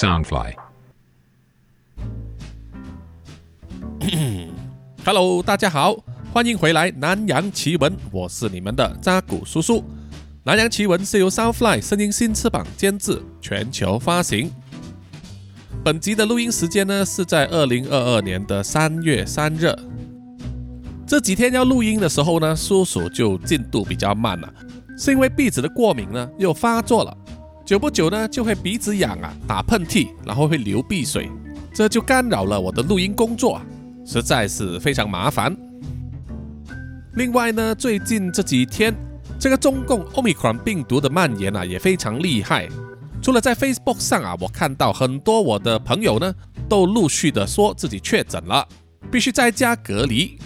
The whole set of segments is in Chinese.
Soundfly。Hello，大家好，欢迎回来《南洋奇闻》，我是你们的扎古叔叔。《南洋奇闻》是由 Soundfly 声音新翅膀监制，全球发行。本集的录音时间呢是在二零二二年的三月三日。这几天要录音的时候呢，叔叔就进度比较慢了，是因为鼻子的过敏呢又发作了，久不久呢就会鼻子痒啊，打喷嚏，然后会流鼻水，这就干扰了我的录音工作。实在是非常麻烦。另外呢，最近这几天，这个中共 Omicron 病毒的蔓延啊，也非常厉害。除了在 Facebook 上啊，我看到很多我的朋友呢，都陆续的说自己确诊了，必须在家隔离。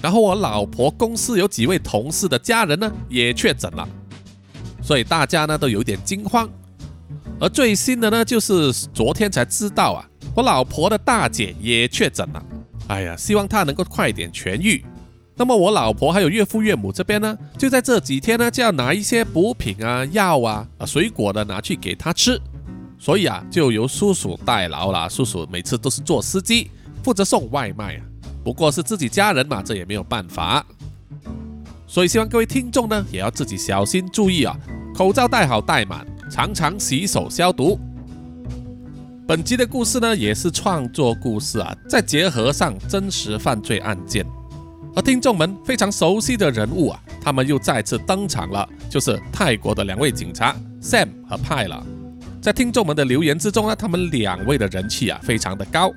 然后我老婆公司有几位同事的家人呢，也确诊了，所以大家呢都有点惊慌。而最新的呢，就是昨天才知道啊，我老婆的大姐也确诊了。哎呀，希望她能够快点痊愈。那么我老婆还有岳父岳母这边呢，就在这几天呢，就要拿一些补品啊、药啊、水果的拿去给她吃。所以啊，就由叔叔代劳了。叔叔每次都是做司机，负责送外卖啊。不过是自己家人嘛，这也没有办法。所以希望各位听众呢，也要自己小心注意啊，口罩戴好戴满，常常洗手消毒。本集的故事呢，也是创作故事啊，再结合上真实犯罪案件，而听众们非常熟悉的人物啊，他们又再次登场了，就是泰国的两位警察 Sam 和派了。在听众们的留言之中呢，他们两位的人气啊，非常的高。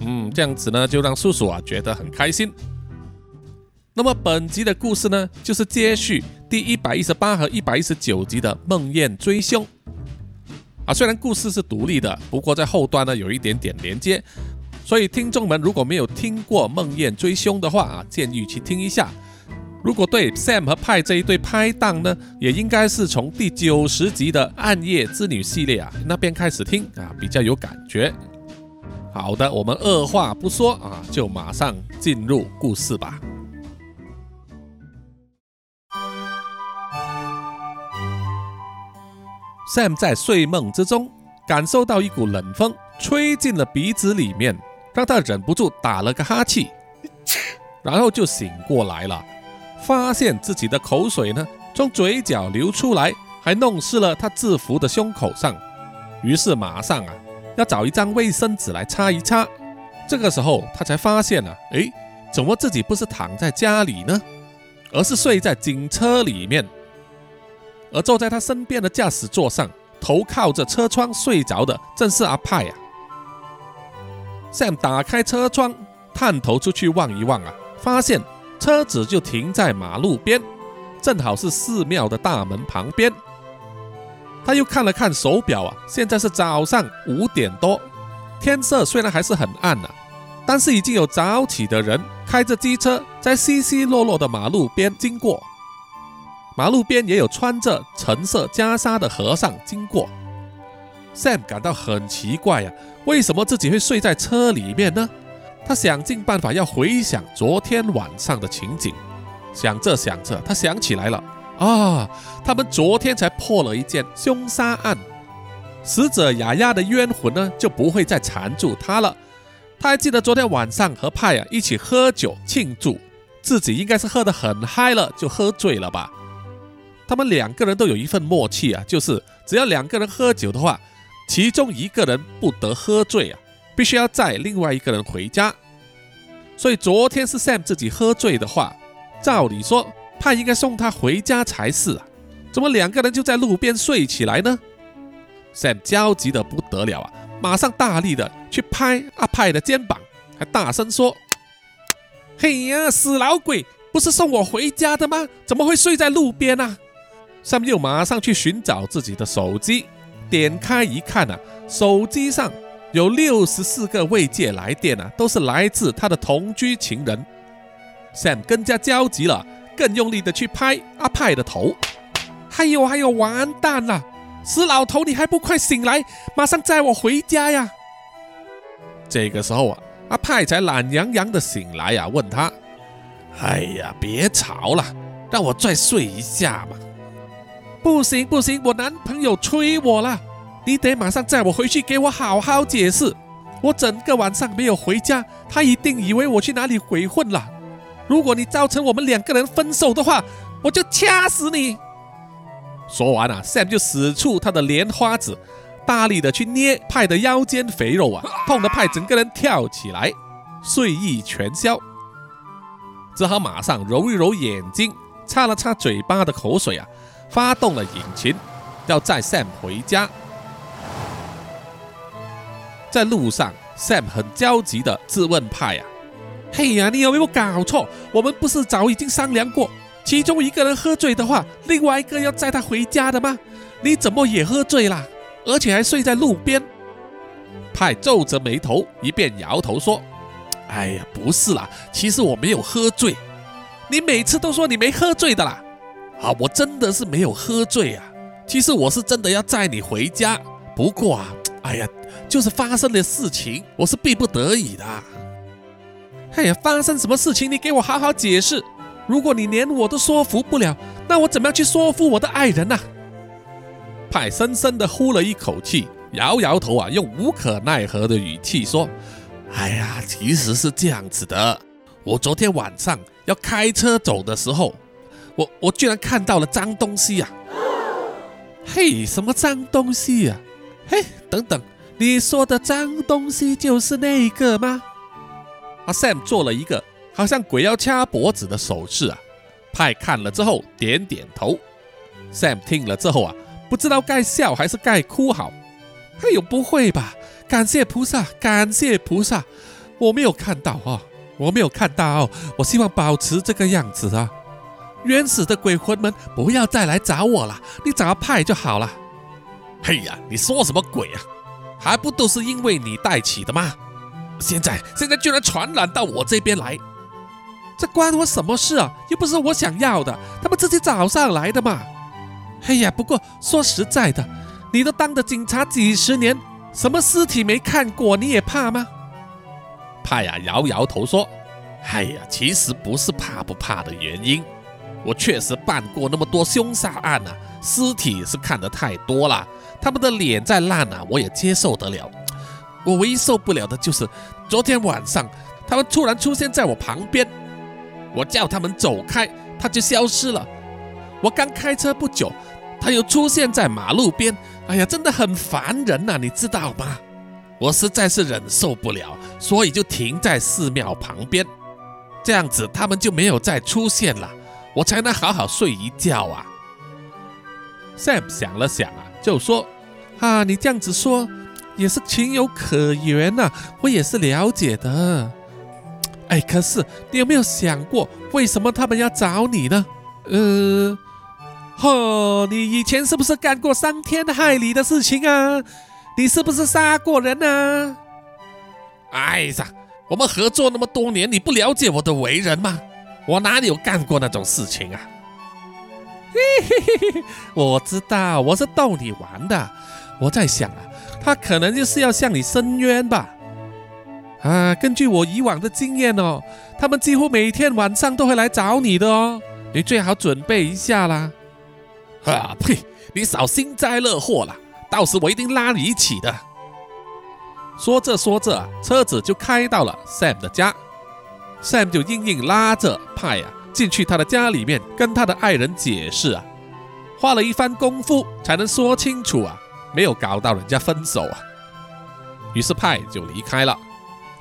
嗯，这样子呢，就让叔叔啊觉得很开心。那么本集的故事呢，就是接续第一百一十八和一百一十九集的梦魇追凶。啊，虽然故事是独立的，不过在后端呢有一点点连接，所以听众们如果没有听过《梦魇追凶》的话啊，建议去听一下。如果对 Sam 和派这一对拍档呢，也应该是从第九十集的《暗夜之女》系列啊那边开始听啊，比较有感觉。好的，我们二话不说啊，就马上进入故事吧。Sam 在睡梦之中感受到一股冷风吹进了鼻子里面，让他忍不住打了个哈气，然后就醒过来了，发现自己的口水呢从嘴角流出来，还弄湿了他制服的胸口上，于是马上啊要找一张卫生纸来擦一擦。这个时候他才发现啊，诶，怎么自己不是躺在家里呢，而是睡在警车里面。而坐在他身边的驾驶座上，头靠着车窗睡着的正是阿派呀、Sam 打开车窗，探头出去望一望啊，发现车子就停在马路边，正好是寺庙的大门旁边。他又看了看手表啊，现在是早上五点多，天色虽然还是很暗啊，但是已经有早起的人开着机车在稀稀落落的马路边经过。马路边也有穿着橙色袈裟的和尚经过。Sam 感到很奇怪呀、为什么自己会睡在车里面呢？他想尽办法要回想昨天晚上的情景。想着想着，他想起来了啊，他们昨天才破了一件凶杀案，死者雅雅的冤魂呢就不会再缠住他了。他还记得昨天晚上和派啊一起喝酒庆祝，自己应该是喝得很嗨了，就喝醉了吧。他们两个人都有一份默契啊，就是只要两个人喝酒的话，其中一个人不得喝醉啊，必须要载另外一个人回家。所以昨天是 Sam 自己喝醉的话，照理说派应该送他回家才是啊，怎么两个人就在路边睡起来呢？Sam 焦急的不得了啊，马上大力的去拍阿派的肩膀，还大声说：“嘿呀，死老鬼，不是送我回家的吗？怎么会睡在路边啊？” Sam 又马上去寻找自己的手机，点开一看啊，手机上有六十四个未接来电啊，都是来自他的同居情人。Sam 更加焦急了，更用力的去拍阿派的头。还有还有，完蛋了！死老头，你还不快醒来，马上载我回家呀！这个时候啊，阿派才懒洋洋的醒来呀、问他：“哎呀，别吵了，让我再睡一下嘛。”不行不行，我男朋友催我了，你得马上载我回去，给我好好解释。我整个晚上没有回家，他一定以为我去哪里鬼混了。如果你造成我们两个人分手的话，我就掐死你！说完啊，Sam 就使出他的莲花指，大力的去捏派的腰间肥肉啊，痛得派整个人跳起来，睡意全消，只好马上揉一揉眼睛，擦了擦嘴巴的口水啊，发动了引擎，要载 Sam 回家。在路上，Sam 很焦急的质问派呀：“嘿呀，你有没有搞错？我们不是早已经商量过，其中一个人喝醉的话，另外一个要载他回家的吗？你怎么也喝醉了，而且还睡在路边？”派皱着眉头，一边摇头说：“哎呀，不是啦，其实我没有喝醉。你每次都说你没喝醉的啦。啊，我真的是没有喝醉啊。其实我是真的要载你回家，不过啊。”哎呀，就是发生的事情，我是逼不得已的。哎呀，发生什么事情？你给我好好解释。如果你连我都说服不了，那我怎么样去说服我的爱人呢？派深深的呼了一口气，摇摇头啊，用无可奈何的语气说：“哎呀，其实是这样子的。我昨天晚上要开车走的时候，我我居然看到了脏东西呀！嘿，什么脏东西呀？”嘿，等等，你说的脏东西就是那个吗？阿 Sam 做了一个好像鬼要掐脖子的手势啊。派看了之后点点头。Sam 听了之后啊，不知道该笑还是该哭好。哎呦，不会吧？感谢菩萨，感谢菩萨，我没有看到啊，我没有看到。我希望保持这个样子啊。冤死的鬼魂们，不要再来找我了，你找派就好了。嘿呀，你说什么鬼啊？还不都是因为你带起的吗？现在现在居然传染到我这边来，这关我什么事啊？又不是我想要的，他们自己找上来的嘛。嘿呀，不过说实在的，你都当了警察几十年，什么尸体没看过，你也怕吗？派呀，摇摇头说：“哎呀，其实不是怕不怕的原因，我确实办过那么多凶杀案啊，尸体是看得太多了。”他们的脸再烂啊，我也接受得了。我唯一受不了的就是昨天晚上，他们突然出现在我旁边，我叫他们走开，他就消失了。我刚开车不久，他又出现在马路边。哎呀，真的很烦人呐，你知道吗？我实在是忍受不了，所以就停在寺庙旁边，这样子他们就没有再出现了，我才能好好睡一觉啊。Sam 想了想啊。就说啊，你这样子说也是情有可原呐，我也是了解的。哎，可是你有没有想过，为什么他们要找你呢？呃，呵，你以前是不是干过伤天害理的事情啊？你是不是杀过人呢？哎呀，我们合作那么多年，你不了解我的为人吗？我哪里有干过那种事情啊？嘿嘿嘿嘿，我知道，我是逗你玩的。我在想啊，他可能就是要向你申冤吧？啊，根据我以往的经验哦，他们几乎每天晚上都会来找你的哦，你最好准备一下啦。啊呸！你少幸灾乐祸了，到时我一定拉你一起的。说着说着，车子就开到了 Sam 的家，Sam 就硬硬拉着派呀。进去他的家里面，跟他的爱人解释啊，花了一番功夫才能说清楚啊，没有搞到人家分手啊。于是派就离开了。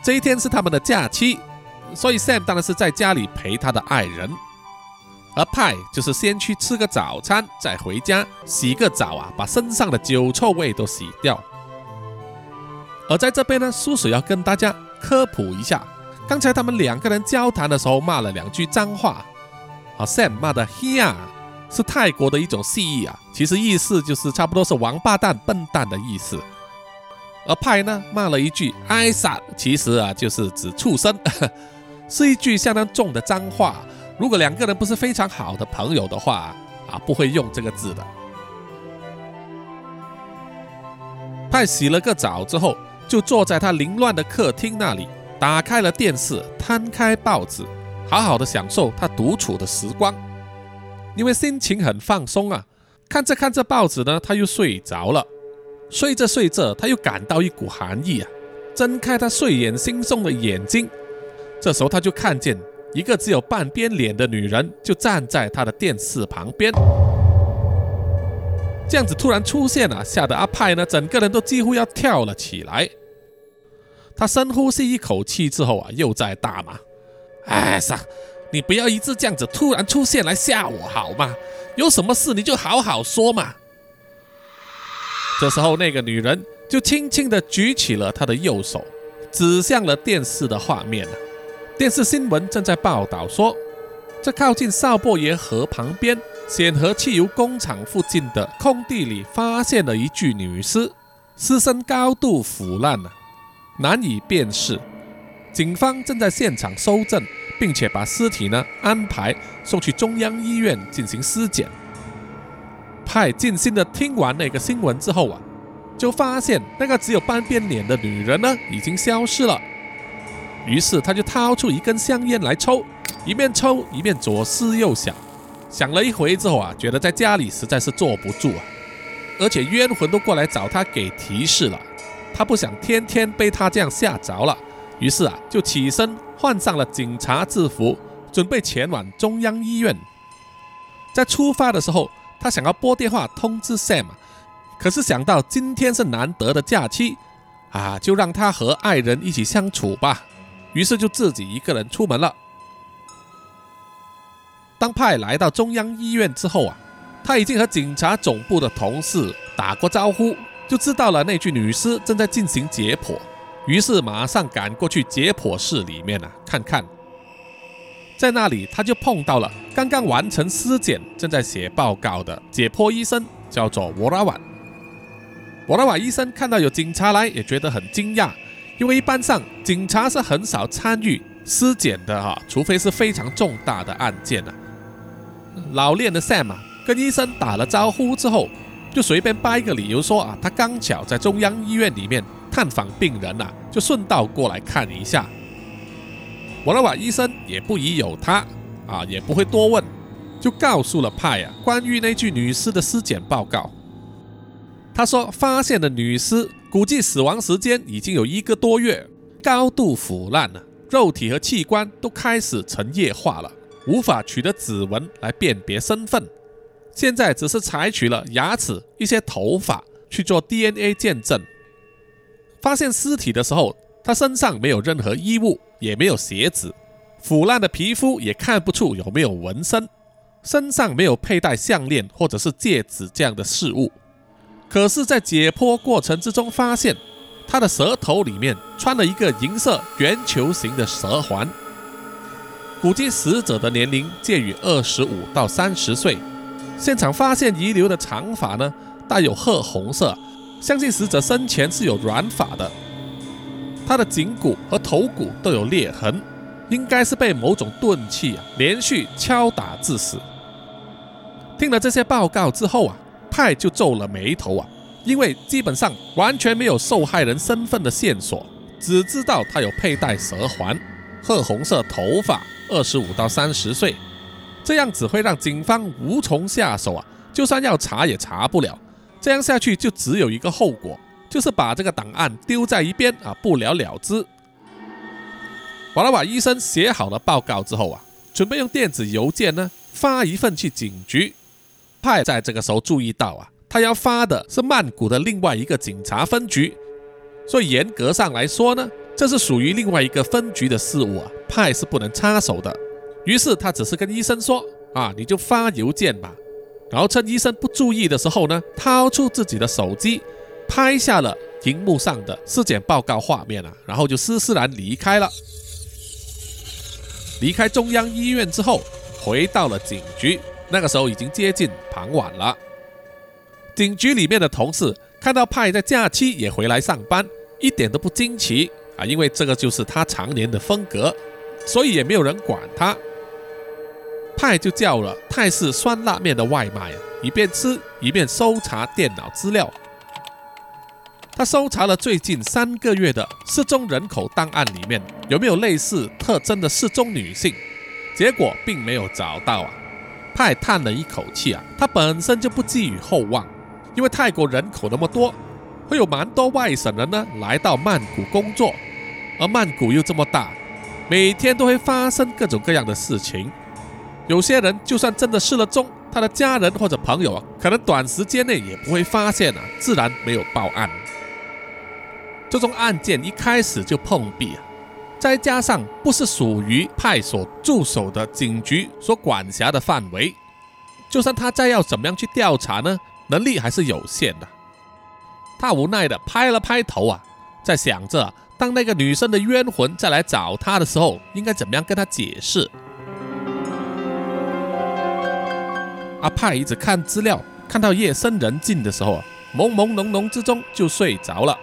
这一天是他们的假期，所以 Sam 当然是在家里陪他的爱人，而派就是先去吃个早餐，再回家洗个澡啊，把身上的酒臭味都洗掉。而在这边呢，叔叔要跟大家科普一下。刚才他们两个人交谈的时候骂了两句脏话，啊，Sam 骂的 “Hea” 是泰国的一种戏语啊，其实意思就是差不多是王八蛋、笨蛋的意思。而派呢骂了一句 “I sa”，其实啊就是指畜生，是一句相当重的脏话。如果两个人不是非常好的朋友的话，啊，不会用这个字的。派洗了个澡之后，就坐在他凌乱的客厅那里。打开了电视，摊开报纸，好好的享受他独处的时光，因为心情很放松啊。看着看着报纸呢，他又睡着了。睡着睡着，他又感到一股寒意啊，睁开他睡眼惺忪的眼睛，这时候他就看见一个只有半边脸的女人就站在他的电视旁边。这样子突然出现了，吓得阿派呢，整个人都几乎要跳了起来。他深呼吸一口气之后啊，又在大骂：“哎，傻，你不要一直这样子突然出现来吓我好吗？有什么事你就好好说嘛。”这时候，那个女人就轻轻地举起了她的右手，指向了电视的画面电视新闻正在报道说，在靠近少波耶河旁边。显河汽油工厂附近的空地里发现了一具女尸，尸身高度腐烂了，难以辨识。警方正在现场搜证，并且把尸体呢安排送去中央医院进行尸检。派尽心的听完那个新闻之后啊，就发现那个只有半边脸的女人呢已经消失了。于是他就掏出一根香烟来抽，一面抽一面左思右想。想了一回之后啊，觉得在家里实在是坐不住啊，而且冤魂都过来找他给提示了，他不想天天被他这样吓着了，于是啊就起身换上了警察制服，准备前往中央医院。在出发的时候，他想要拨电话通知 Sam，可是想到今天是难得的假期啊，就让他和爱人一起相处吧，于是就自己一个人出门了。当派来到中央医院之后啊，他已经和警察总部的同事打过招呼，就知道了那具女尸正在进行解剖，于是马上赶过去解剖室里面啊看看。在那里，他就碰到了刚刚完成尸检、正在写报告的解剖医生，叫做沃拉瓦。沃拉瓦医生看到有警察来，也觉得很惊讶，因为一般上警察是很少参与尸检的哈，除非是非常重大的案件啊。老练的 Sam 啊，跟医生打了招呼之后，就随便掰一个理由说啊，他刚巧在中央医院里面探访病人呐，就顺道过来看一下。瓦拉瓦医生也不疑有他啊，也不会多问，就告诉了派啊关于那具女尸的尸检报告。他说发现的女尸估计死亡时间已经有一个多月，高度腐烂了，肉体和器官都开始成液化了。无法取得指纹来辨别身份，现在只是采取了牙齿、一些头发去做 DNA 见证。发现尸体的时候，他身上没有任何衣物，也没有鞋子，腐烂的皮肤也看不出有没有纹身，身上没有佩戴项链或者是戒指这样的饰物。可是，在解剖过程之中，发现他的舌头里面穿了一个银色圆球形的舌环。估计死者的年龄介于二十五到三十岁。现场发现遗留的长发呢，带有褐红色，相信死者生前是有染发的。他的颈骨和头骨都有裂痕，应该是被某种钝器啊连续敲打致死。听了这些报告之后啊，派就皱了眉头啊，因为基本上完全没有受害人身份的线索，只知道他有佩戴蛇环，褐红色头发。二十五到三十岁，这样只会让警方无从下手啊！就算要查也查不了。这样下去就只有一个后果，就是把这个档案丢在一边啊，不了了之。瓦拉瓦医生写好了报告之后啊，准备用电子邮件呢发一份去警局。派在这个时候注意到啊，他要发的是曼谷的另外一个警察分局，所以严格上来说呢。这是属于另外一个分局的事务啊，派是不能插手的。于是他只是跟医生说：“啊，你就发邮件吧。”然后趁医生不注意的时候呢，掏出自己的手机，拍下了荧幕上的尸检报告画面啊，然后就施施然离开了。离开中央医院之后，回到了警局。那个时候已经接近傍晚了。警局里面的同事看到派在假期也回来上班，一点都不惊奇。啊，因为这个就是他常年的风格，所以也没有人管他。派就叫了泰式酸辣面的外卖，一边吃一边搜查电脑资料。他搜查了最近三个月的失踪人口档案里面有没有类似特征的失踪女性，结果并没有找到啊。派叹了一口气啊，他本身就不寄予厚望，因为泰国人口那么多。会有蛮多外省人呢来到曼谷工作，而曼谷又这么大，每天都会发生各种各样的事情。有些人就算真的失了踪，他的家人或者朋友啊，可能短时间内也不会发现啊，自然没有报案。这宗案件一开始就碰壁啊，再加上不是属于派所驻守的警局所管辖的范围，就算他再要怎么样去调查呢，能力还是有限的。他无奈的拍了拍头啊，在想着当那个女生的冤魂再来找他的时候，应该怎么样跟他解释。阿派一直看资料，看到夜深人静的时候啊，朦朦胧胧之中就睡着了。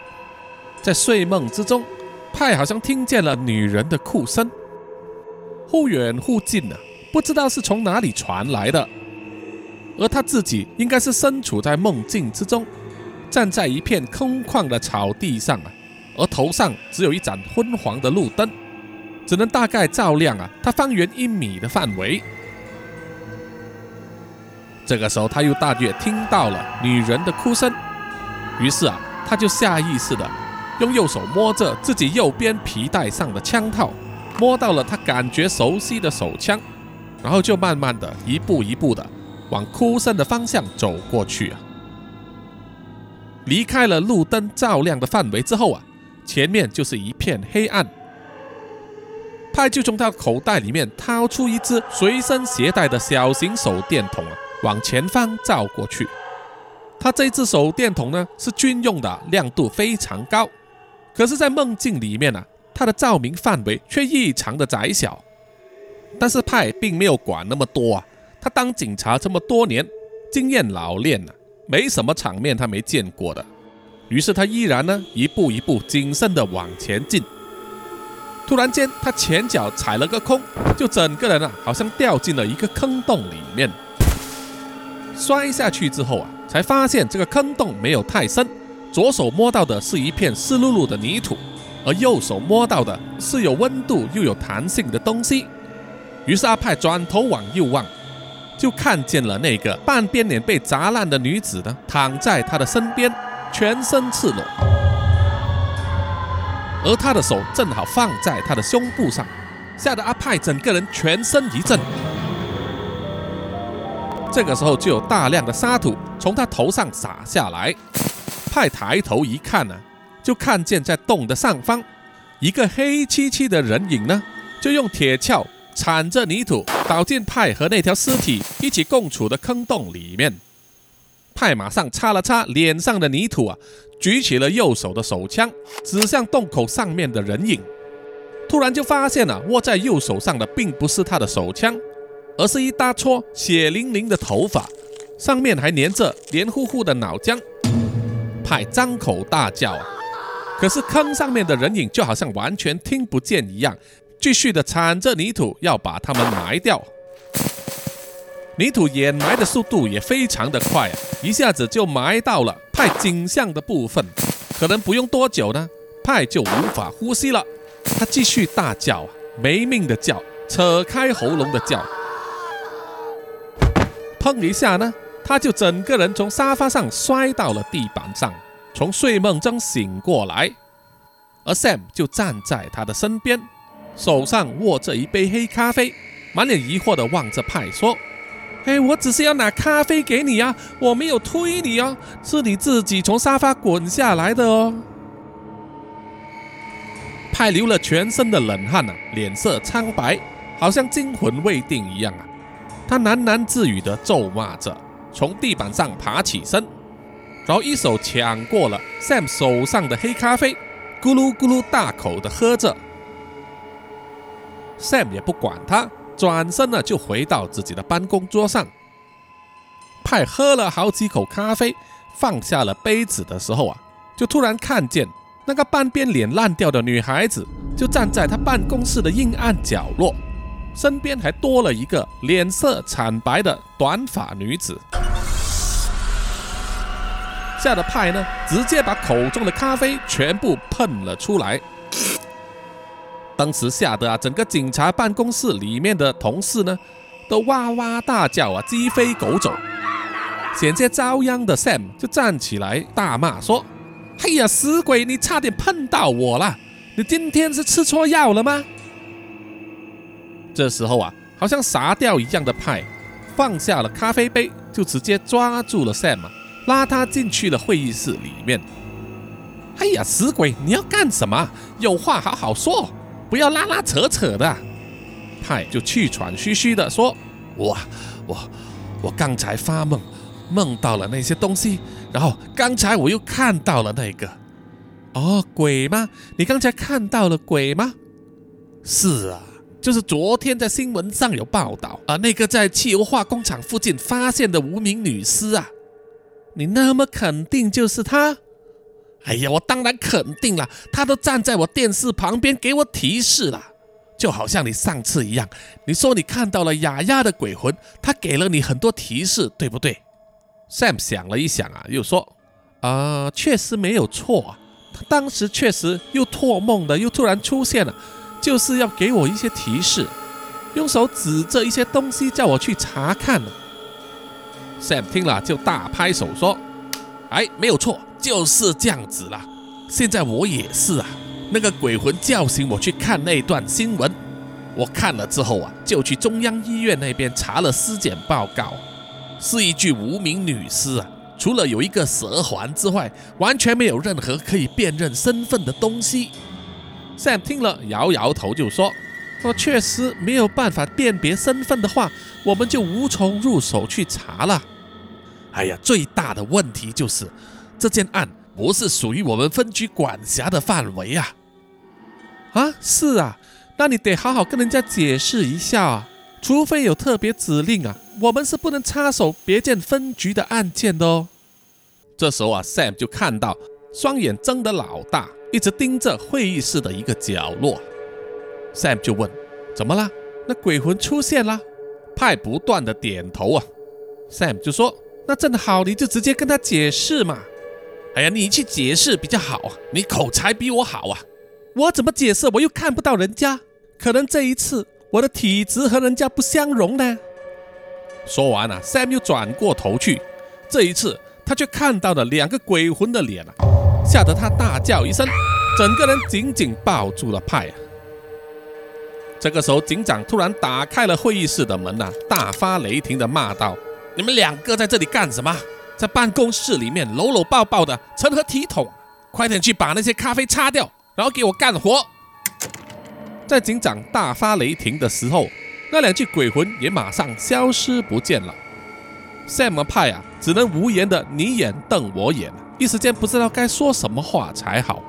在睡梦之中，派好像听见了女人的哭声，忽远忽近啊，不知道是从哪里传来的。而他自己应该是身处在梦境之中，站在一片空旷的草地上啊，而头上只有一盏昏黄的路灯，只能大概照亮啊他方圆一米的范围。这个时候，他又大约听到了女人的哭声，于是啊，他就下意识的用右手摸着自己右边皮带上的枪套，摸到了他感觉熟悉的手枪，然后就慢慢的一步一步的往哭声的方向走过去啊。离开了路灯照亮的范围之后啊，前面就是一片黑暗。派就从他口袋里面掏出一支随身携带的小型手电筒啊。往前方照过去，他这只手电筒呢是军用的，亮度非常高。可是，在梦境里面呢，它的照明范围却异常的窄小。但是派并没有管那么多啊，他当警察这么多年，经验老练了，没什么场面他没见过的。于是他依然呢一步一步谨慎的往前进。突然间，他前脚踩了个空，就整个人啊好像掉进了一个坑洞里面。摔下去之后啊，才发现这个坑洞没有太深，左手摸到的是一片湿漉漉的泥土，而右手摸到的是有温度又有弹性的东西。于是阿派转头往右望，就看见了那个半边脸被砸烂的女子呢，躺在他的身边，全身赤裸，而他的手正好放在他的胸部上，吓得阿派整个人全身一震。这个时候，就有大量的沙土从他头上洒下来。派抬头一看呢，就看见在洞的上方，一个黑漆漆的人影呢，就用铁锹铲着泥土倒进派和那条尸体一起共处的坑洞里面。派马上擦了擦脸上的泥土啊，举起了右手的手枪，指向洞口上面的人影。突然就发现了，握在右手上的并不是他的手枪。而是一大撮血淋淋的头发，上面还粘着黏糊糊的脑浆。派张口大叫！可是坑上面的人影就好像完全听不见一样，继续的铲着泥土要把他们埋掉。泥土掩埋的速度也非常的快啊，一下子就埋到了派颈项的部分。可能不用多久呢，派就无法呼吸了。他继续大叫，没命的叫，扯开喉咙的叫。砰一下呢，他就整个人从沙发上摔到了地板上，从睡梦中醒过来，而 Sam 就站在他的身边，手上握着一杯黑咖啡，满脸疑惑的望着派说：“哎，我只是要拿咖啡给你啊，我没有推你哦，是你自己从沙发滚下来的哦。”派流了全身的冷汗啊，脸色苍白，好像惊魂未定一样啊。他喃喃自语地咒骂着，从地板上爬起身，然后一手抢过了 Sam 手上的黑咖啡，咕噜咕噜大口地喝着。Sam 也不管他，转身了就回到自己的办公桌上。派喝了好几口咖啡，放下了杯子的时候啊，就突然看见那个半边脸烂掉的女孩子，就站在他办公室的阴暗角落。身边还多了一个脸色惨白的短发女子，吓得派呢，直接把口中的咖啡全部喷了出来。当时吓得啊，整个警察办公室里面的同事呢，都哇哇大叫啊，鸡飞狗走。险些遭殃的 Sam 就站起来大骂说：“嘿呀，死鬼，你差点碰到我了！你今天是吃错药了吗？这时候啊，好像傻掉一样的派放下了咖啡杯，就直接抓住了 Sam，拉他进去了会议室里面。哎呀，死鬼，你要干什么？有话好好说，不要拉拉扯扯的。派就气喘吁吁的说：“我，我，我刚才发梦，梦到了那些东西，然后刚才我又看到了那个。哦，鬼吗？你刚才看到了鬼吗？是啊。”就是昨天在新闻上有报道啊，那个在汽油化工厂附近发现的无名女尸啊，你那么肯定就是她？哎呀，我当然肯定了，她都站在我电视旁边给我提示了，就好像你上次一样，你说你看到了雅雅的鬼魂，她给了你很多提示，对不对？Sam 想了一想啊，又说啊，确实没有错啊，她当时确实又托梦的，又突然出现了。就是要给我一些提示，用手指着一些东西叫我去查看。Sam 听了就大拍手说：“哎，没有错，就是这样子啦。现在我也是啊，那个鬼魂叫醒我去看那段新闻。我看了之后啊，就去中央医院那边查了尸检报告，是一具无名女尸啊，除了有一个蛇环之外，完全没有任何可以辨认身份的东西。” Sam 听了，摇摇头，就说：“说确实没有办法辨别身份的话，我们就无从入手去查了。哎呀，最大的问题就是这件案不是属于我们分局管辖的范围啊！啊，是啊，那你得好好跟人家解释一下啊！除非有特别指令啊，我们是不能插手别件分局的案件的哦。”这时候啊，Sam 就看到双眼睁得老大。一直盯着会议室的一个角落，Sam 就问：“怎么了？那鬼魂出现了？”派不断的点头啊。Sam 就说：“那正好，你就直接跟他解释嘛。”“哎呀，你去解释比较好啊，你口才比我好啊。”“我怎么解释？我又看不到人家，可能这一次我的体质和人家不相容呢。”说完了，Sam 又转过头去，这一次他却看到了两个鬼魂的脸啊。吓得他大叫一声，整个人紧紧抱住了派。这个时候，警长突然打开了会议室的门呐，大发雷霆的骂道：“你们两个在这里干什么？在办公室里面搂搂抱抱的，成何体统？快点去把那些咖啡擦掉，然后给我干活！”在警长大发雷霆的时候，那两具鬼魂也马上消失不见了。Sam 派啊，只能无言的你眼瞪我眼。一时间不知道该说什么话才好。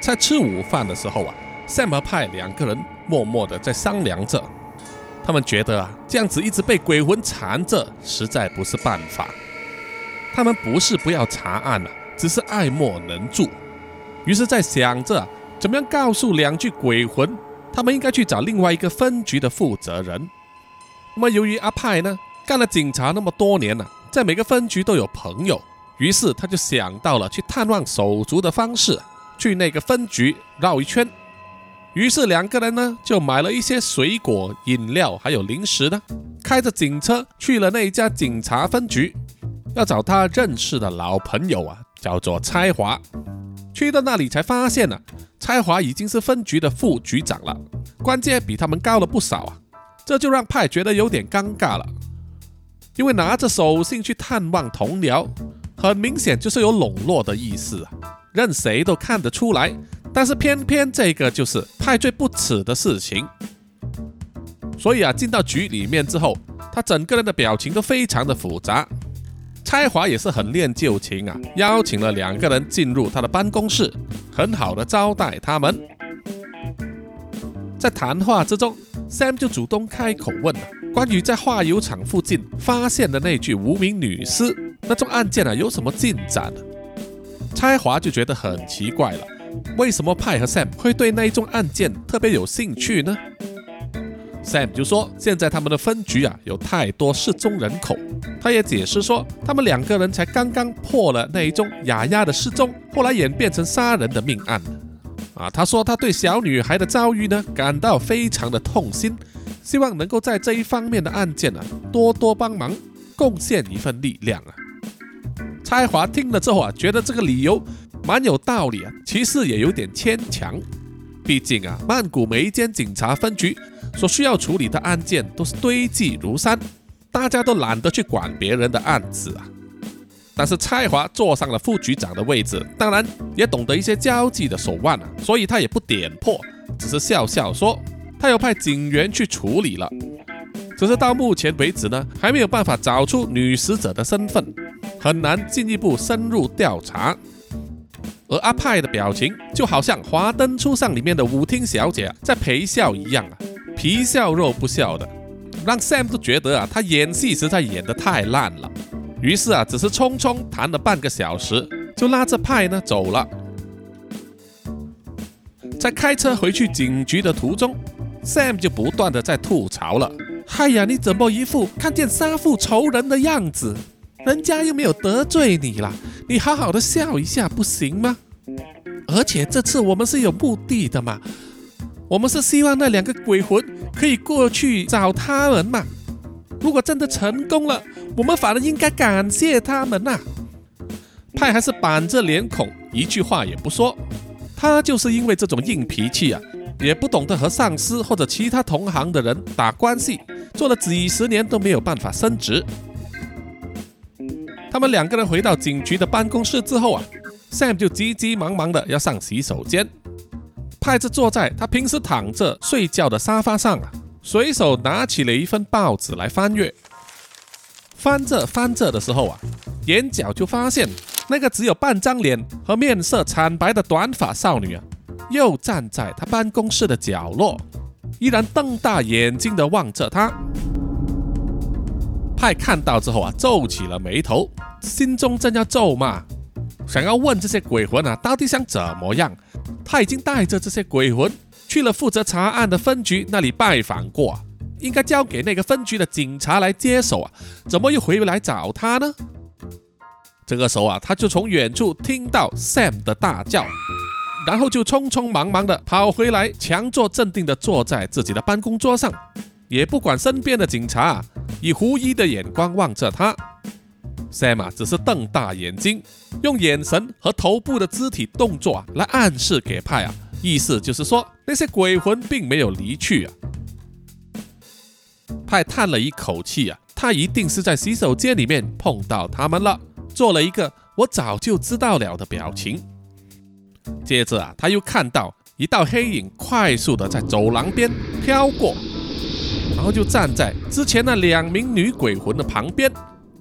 在吃午饭的时候啊，Sam 和派两个人默默的在商量着。他们觉得啊，这样子一直被鬼魂缠着，实在不是办法。他们不是不要查案了，只是爱莫能助。于是，在想着怎么样告诉两具鬼魂，他们应该去找另外一个分局的负责人。那么，由于阿派呢，干了警察那么多年了。在每个分局都有朋友，于是他就想到了去探望手足的方式，去那个分局绕一圈。于是两个人呢就买了一些水果、饮料还有零食呢，开着警车去了那家警察分局，要找他认识的老朋友啊，叫做蔡华。去到那里才发现呢，蔡华已经是分局的副局长了，官阶比他们高了不少啊，这就让派觉得有点尴尬了。因为拿着手信去探望同僚，很明显就是有笼络的意思啊，任谁都看得出来。但是偏偏这个就是派最不耻的事情。所以啊，进到局里面之后，他整个人的表情都非常的复杂。蔡华也是很念旧情啊，邀请了两个人进入他的办公室，很好的招待他们。在谈话之中，Sam 就主动开口问了。关于在化油厂附近发现的那具无名女尸，那宗案件啊有什么进展呢？蔡华就觉得很奇怪了，为什么派和 Sam 会对那一宗案件特别有兴趣呢？Sam 就说，现在他们的分局啊有太多失踪人口，他也解释说，他们两个人才刚刚破了那一宗雅雅的失踪，后来演变成杀人的命案。啊，他说他对小女孩的遭遇呢感到非常的痛心。希望能够在这一方面的案件呢多多帮忙，贡献一份力量啊！蔡华听了之后啊，觉得这个理由蛮有道理啊，其实也有点牵强。毕竟啊，曼谷每一间警察分局所需要处理的案件都是堆积如山，大家都懒得去管别人的案子啊。但是蔡华坐上了副局长的位置，当然也懂得一些交际的手腕啊，所以他也不点破，只是笑笑说他要派警员去处理了。只是到目前为止呢，还没有办法找出女死者的身份，很难进一步深入调查。而阿派的表情就好像《华灯初上》里面的舞厅小姐在陪笑一样啊，皮笑肉不笑的，让 Sam 都觉得啊，他演戏实在演得太烂了。于是啊，只是匆匆谈了半个小时，就拉着派呢走了。在开车回去警局的途中，Sam 就不断的在吐槽了：“嗨呀，你怎么一副看见杀父仇人的样子？人家又没有得罪你啦。”你好好的笑一下不行吗？而且这次我们是有目的的嘛，我们是希望那两个鬼魂可以过去找他们嘛。如果真的成功了，我们反而应该感谢他们呐。派还是板着脸孔，一句话也不说。他就是因为这种硬脾气啊，也不懂得和上司或者其他同行的人打关系，做了几十年都没有办法升职。他们两个人回到警局的办公室之后啊，Sam 就急急忙忙的要上洗手间，派着坐在他平时躺着睡觉的沙发上啊，随手拿起了一份报纸来翻阅。翻着翻着的时候啊，眼角就发现那个只有半张脸和面色惨白的短发少女啊，又站在他办公室的角落，依然瞪大眼睛的望着他。派看到之后啊，皱起了眉头。心中正要咒骂，想要问这些鬼魂啊，到底想怎么样？他已经带着这些鬼魂去了负责查案的分局那里拜访过，应该交给那个分局的警察来接手啊，怎么又回来找他呢？这个时候啊，他就从远处听到 Sam 的大叫，然后就匆匆忙忙的跑回来，强作镇定的坐在自己的办公桌上，也不管身边的警察以狐疑的眼光望着他。Sam，只是瞪大眼睛，用眼神和头部的肢体动作啊，来暗示给派啊，意思就是说那些鬼魂并没有离去啊。派叹了一口气啊，他一定是在洗手间里面碰到他们了，做了一个我早就知道了的表情。接着啊，他又看到一道黑影快速的在走廊边飘过，然后就站在之前那两名女鬼魂的旁边。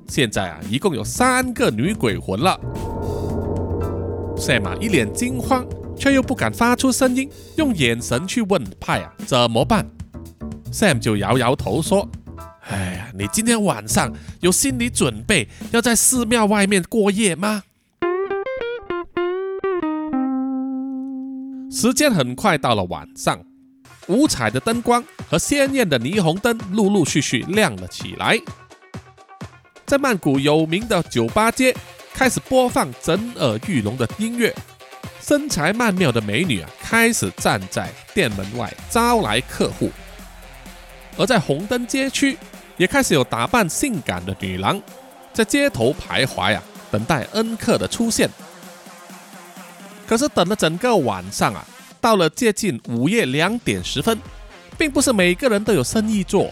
现在啊，一共有三个女鬼魂了。赛马一脸惊慌，却又不敢发出声音，用眼神去问派啊怎么办？Sam 就摇摇头说：“哎呀，你今天晚上有心理准备要在寺庙外面过夜吗？”时间很快到了晚上，五彩的灯光和鲜艳的霓虹灯陆陆续续亮了起来。在曼谷有名的酒吧街，开始播放震耳欲聋的音乐，身材曼妙的美女啊，开始站在店门外招来客户。而在红灯街区，也开始有打扮性感的女郎在街头徘徊呀，等待恩客的出现。可是等了整个晚上啊，到了接近午夜两点十分，并不是每个人都有生意做。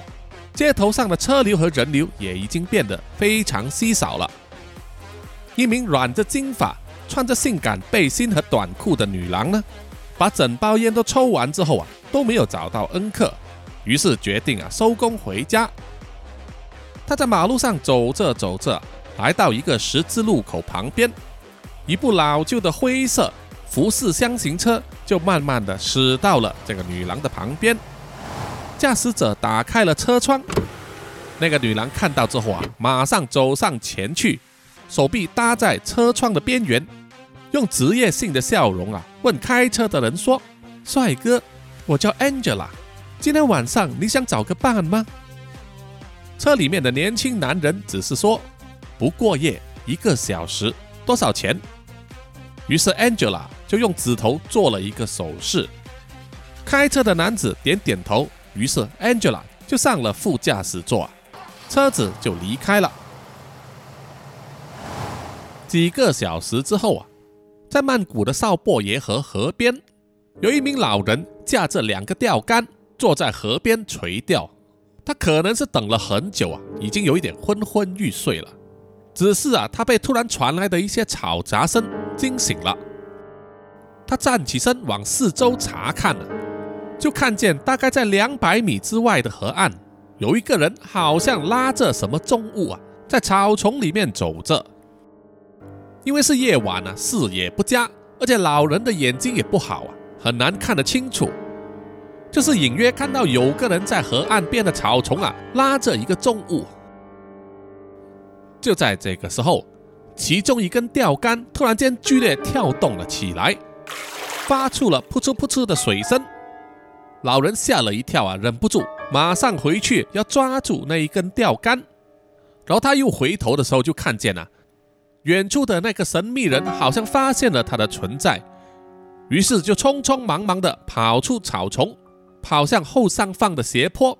街头上的车流和人流也已经变得非常稀少了。一名染着金发、穿着性感背心和短裤的女郎呢，把整包烟都抽完之后啊，都没有找到恩客，于是决定啊收工回家。他在马路上走着走着，来到一个十字路口旁边，一部老旧的灰色福士箱型车就慢慢的驶到了这个女郎的旁边。驾驶者打开了车窗，那个女郎看到之后啊，马上走上前去，手臂搭在车窗的边缘，用职业性的笑容啊，问开车的人说：“帅哥，我叫 Angela，今天晚上你想找个伴吗？”车里面的年轻男人只是说：“不过夜，一个小时，多少钱？”于是 Angela 就用指头做了一个手势，开车的男子点点头。于是，Angela 就上了副驾驶座，车子就离开了。几个小时之后啊，在曼谷的绍波耶河河边，有一名老人架着两个钓竿，坐在河边垂钓。他可能是等了很久啊，已经有一点昏昏欲睡了。只是啊，他被突然传来的一些吵杂声惊醒了。他站起身往四周查看了，就看见大概在两百米之外的河岸，有一个人好像拉着什么重物啊，在草丛里面走着。因为是夜晚啊，视野不佳，而且老人的眼睛也不好啊，很难看得清楚。就是隐约看到有个人在河岸边的草丛啊，拉着一个重物。就在这个时候，其中一根钓竿突然间剧烈跳动了起来，发出了扑哧扑哧的水声。老人吓了一跳啊，忍不住马上回去要抓住那一根钓竿。然后他又回头的时候，就看见了远处的那个神秘人好像发现了他的存在，于是就匆匆忙忙的跑出草丛。跑向后上方的斜坡，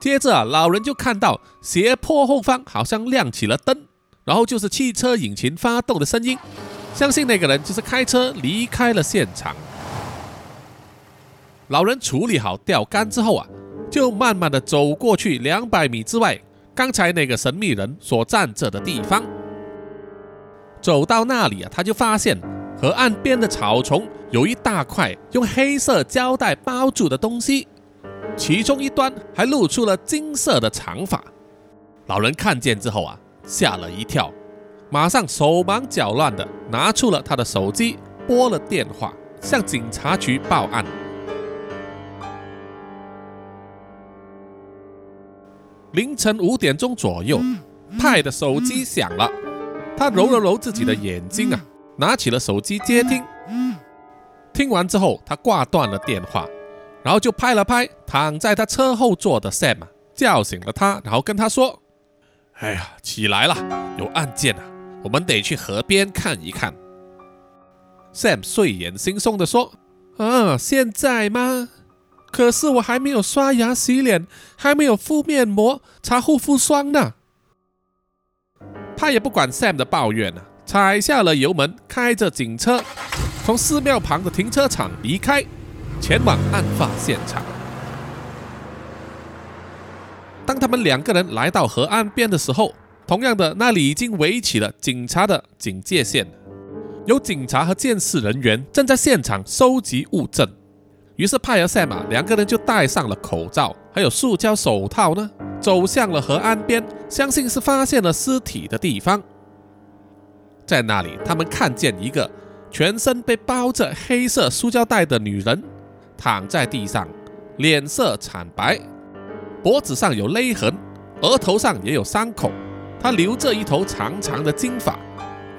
接着啊，老人就看到斜坡后方好像亮起了灯，然后就是汽车引擎发动的声音，相信那个人就是开车离开了现场。老人处理好钓竿之后啊，就慢慢的走过去两百米之外，刚才那个神秘人所站着的地方，走到那里啊，他就发现。河岸边的草丛有一大块用黑色胶带包住的东西，其中一端还露出了金色的长发。老人看见之后啊，吓了一跳，马上手忙脚乱的拿出了他的手机，拨了电话向警察局报案。凌晨五点钟左右，派的手机响了，他揉了揉自己的眼睛啊。拿起了手机接听，听完之后，他挂断了电话，然后就拍了拍躺在他车后座的 Sam，叫醒了他，然后跟他说：“哎呀，起来了，有案件啊，我们得去河边看一看。”Sam 睡眼惺忪的说：“啊，现在吗？可是我还没有刷牙洗脸，还没有敷面膜、擦护肤霜呢。”他也不管 Sam 的抱怨呢。踩下了油门，开着警车从寺庙旁的停车场离开，前往案发现场。当他们两个人来到河岸边的时候，同样的，那里已经围起了警察的警戒线，有警察和监视人员正在现场收集物证。于是派和赛马两个人就戴上了口罩，还有塑胶手套呢，走向了河岸边，相信是发现了尸体的地方。在那里，他们看见一个全身被包着黑色塑胶袋的女人躺在地上，脸色惨白，脖子上有勒痕，额头上也有伤口。她留着一头长长的金发，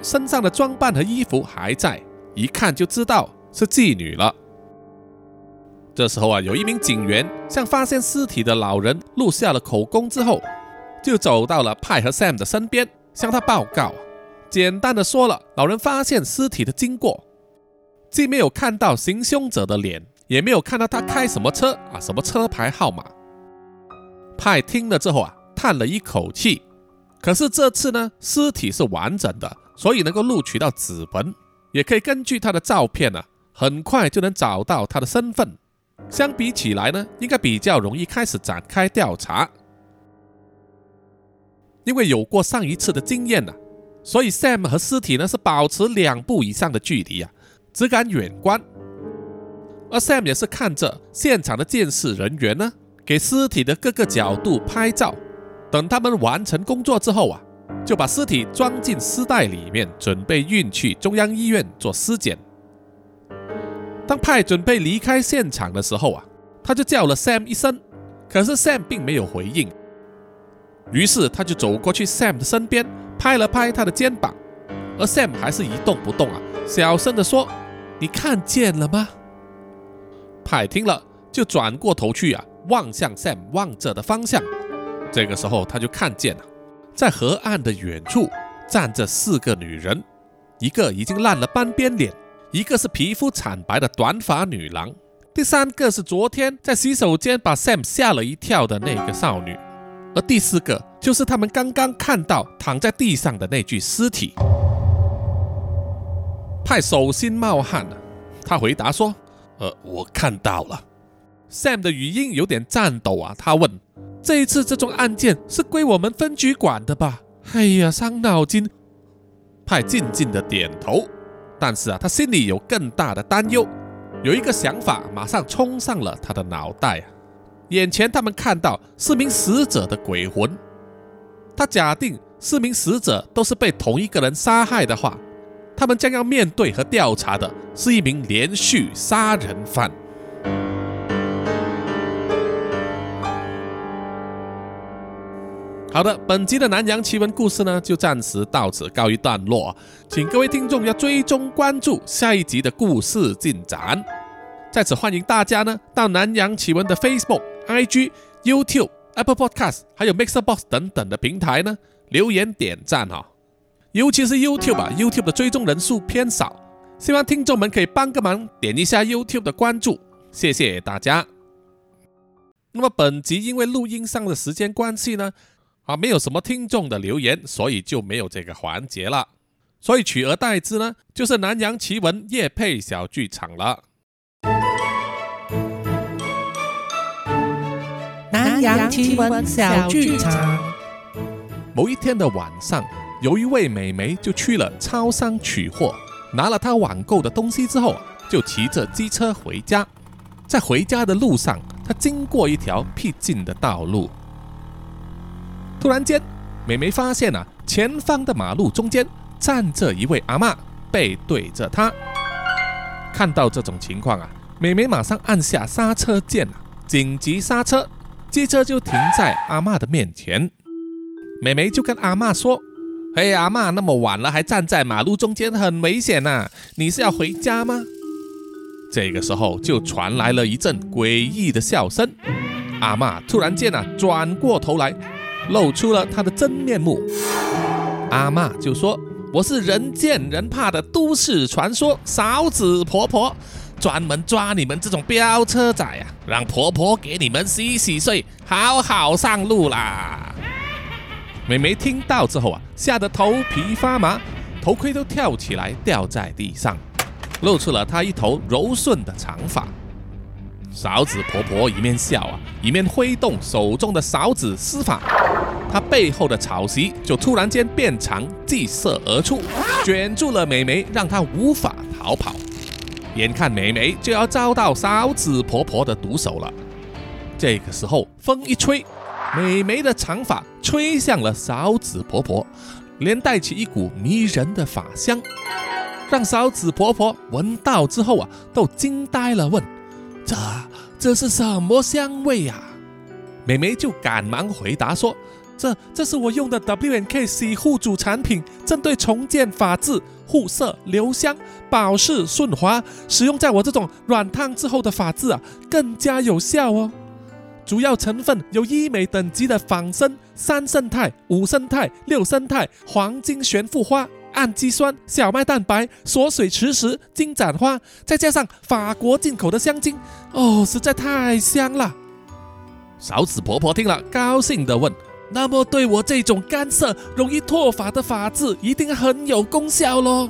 身上的装扮和衣服还在，一看就知道是妓女了。这时候啊，有一名警员向发现尸体的老人录下了口供之后，就走到了派和 Sam 的身边，向他报告。简单的说了，老人发现尸体的经过，既没有看到行凶者的脸，也没有看到他开什么车啊，什么车牌号码。派听了之后啊，叹了一口气。可是这次呢，尸体是完整的，所以能够录取到指纹，也可以根据他的照片呢，很快就能找到他的身份。相比起来呢，应该比较容易开始展开调查，因为有过上一次的经验呢。所以 Sam 和尸体呢是保持两步以上的距离啊，只敢远观。而 Sam 也是看着现场的监视人员呢，给尸体的各个角度拍照。等他们完成工作之后啊，就把尸体装进尸袋里面，准备运去中央医院做尸检。当派准备离开现场的时候啊，他就叫了 Sam 一声，可是 Sam 并没有回应。于是他就走过去 Sam 的身边。拍了拍他的肩膀，而 Sam 还是一动不动啊，小声的说：“你看见了吗？”派听了，就转过头去啊，望向 Sam 望着的方向。这个时候，他就看见了，在河岸的远处站着四个女人，一个已经烂了半边脸，一个是皮肤惨白的短发女郎，第三个是昨天在洗手间把 Sam 吓了一跳的那个少女。而第四个就是他们刚刚看到躺在地上的那具尸体。派手心冒汗了。他回答说：“呃，我看到了。” Sam 的语音有点颤抖啊，他问：“这一次这宗案件是归我们分局管的吧？”哎呀，伤脑筋。派静静的点头，但是啊，他心里有更大的担忧，有一个想法马上冲上了他的脑袋！眼前他们看到四名死者的鬼魂，他假定四名死者都是被同一个人杀害的话，他们将要面对和调查的是一名连续杀人犯。好的，本集的南洋奇闻故事呢，就暂时到此告一段落，请各位听众要追踪关注下一集的故事进展。在此欢迎大家呢，到南洋奇闻的 Facebook、IG、YouTube、Apple Podcast，还有 Mixer Box 等等的平台呢，留言点赞哈。尤其是 YouTube 啊，YouTube 的追踪人数偏少，希望听众们可以帮个忙，点一下 YouTube 的关注，谢谢大家。那么本集因为录音上的时间关系呢。啊，没有什么听众的留言，所以就没有这个环节了。所以取而代之呢，就是南洋奇闻夜配小剧场了。南洋奇闻小剧场。某一天的晚上，有一位美眉就去了超商取货，拿了她网购的东西之后，就骑着机车回家。在回家的路上，她经过一条僻静的道路。突然间，美眉发现啊，前方的马路中间站着一位阿妈，背对着她。看到这种情况啊，美眉马上按下刹车键，紧急刹车，机车就停在阿妈的面前。美眉就跟阿妈说：“嘿，阿妈，那么晚了还站在马路中间，很危险呐！你是要回家吗？”这个时候就传来了一阵诡异的笑声。阿妈突然间啊，转过头来。露出了她的真面目，阿妈就说：“我是人见人怕的都市传说嫂子婆婆，专门抓你们这种飙车仔啊，让婆婆给你们洗洗睡，好好上路啦。”美眉听到之后啊，吓得头皮发麻，头盔都跳起来掉在地上，露出了她一头柔顺的长发。勺子婆婆一面笑啊，一面挥动手中的勺子施法，她背后的草席就突然间变长，祭射而出，卷住了美眉，让她无法逃跑。眼看美眉就要遭到勺子婆婆的毒手了，这个时候风一吹，美眉的长发吹向了勺子婆婆，连带起一股迷人的发香，让勺子婆婆闻到之后啊，都惊呆了，问。这这是什么香味呀？美眉就赶忙回答说：“这这是我用的 W N K 洗护主产品，针对重建发质、护色、留香、保湿、顺滑，使用在我这种软烫之后的发质啊，更加有效哦。主要成分有医美等级的仿生、三胜肽、五胜肽、六胜肽、黄金悬浮花。”氨基酸、小麦蛋白、锁水磁石、金盏花，再加上法国进口的香精，哦，实在太香了。勺子婆婆听了，高兴地问：“那么对我这种干涩、容易脱发的发质，一定很有功效喽？”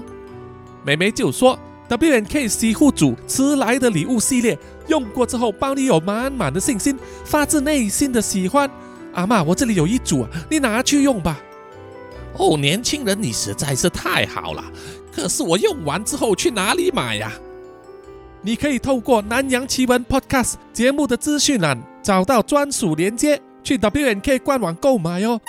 美眉就说：“W N K 洗护组迟来的礼物系列，用过之后，包你有满满的信心，发自内心的喜欢。阿妈，我这里有一组啊，你拿去用吧。”哦，年轻人，你实在是太好了。可是我用完之后去哪里买呀？你可以透过南洋奇闻 Podcast 节目的资讯栏找到专属链接，去 W N K 官网购买哦。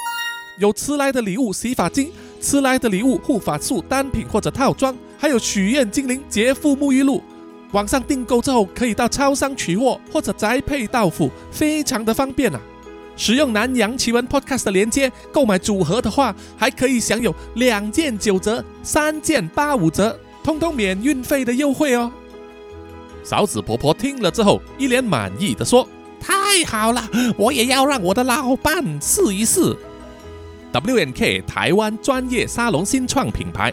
有迟来的礼物洗发精、迟来的礼物护发素单品或者套装，还有许愿精灵洁肤沐浴露。网上订购之后可以到超商取货或者宅配到府，非常的方便啊。使用南洋奇闻 Podcast 的连接购买组合的话，还可以享有两件九折、三件八五折，通通免运费的优惠哦。嫂子婆婆听了之后，一脸满意的说：“太好了，我也要让我的老伴试一试。” W N K 台湾专业沙龙新创品牌，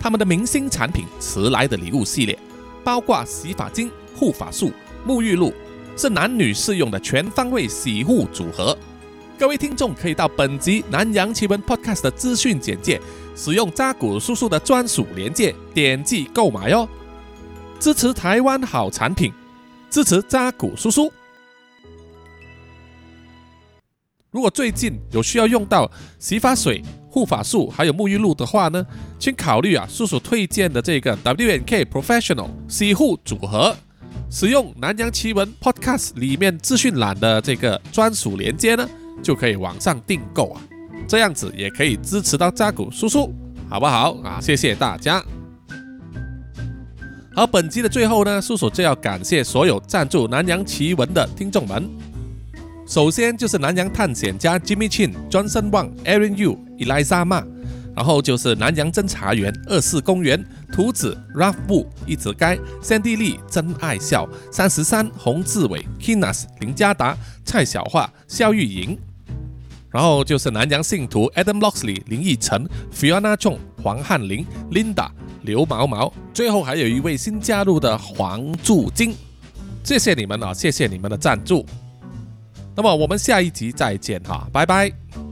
他们的明星产品迟来的礼物系列，包括洗发精、护发素、沐浴露。是男女适用的全方位洗护组合，各位听众可以到本集《南洋奇闻 Podcast》的资讯简介，使用扎古叔叔的专属链接点击购买哟，支持台湾好产品，支持扎古叔叔。如果最近有需要用到洗发水、护发素还有沐浴露的话呢，请考虑啊叔叔推荐的这个 W N K Professional 洗护组合，使用南洋奇闻 Podcast 里面资讯栏的这个专属链接呢，就可以网上订购啊，这样子也可以支持到扎古叔叔，好不好啊？谢谢大家。好，本集的最后呢，叔叔就要感谢所有赞助南洋奇闻的听众们。首先就是南洋探险家 Jimmy Chin、庄森旺、Aaron Yu、Eliza Ma，然后就是南洋侦查员二四公园、图子、Ralph Wu、一直该、Sandy Lee、真爱笑、三十三、洪志伟、Kinas、林家达、蔡小桦、肖玉莹，然后就是南洋信徒 Adam Loxley、林奕晨、Fiona Chong、黄汉林、Linda、刘毛毛，最后还有一位新加入的黄祝金，谢谢你们啊，谢谢你们的赞助。那么我们下一集再见哈，拜拜。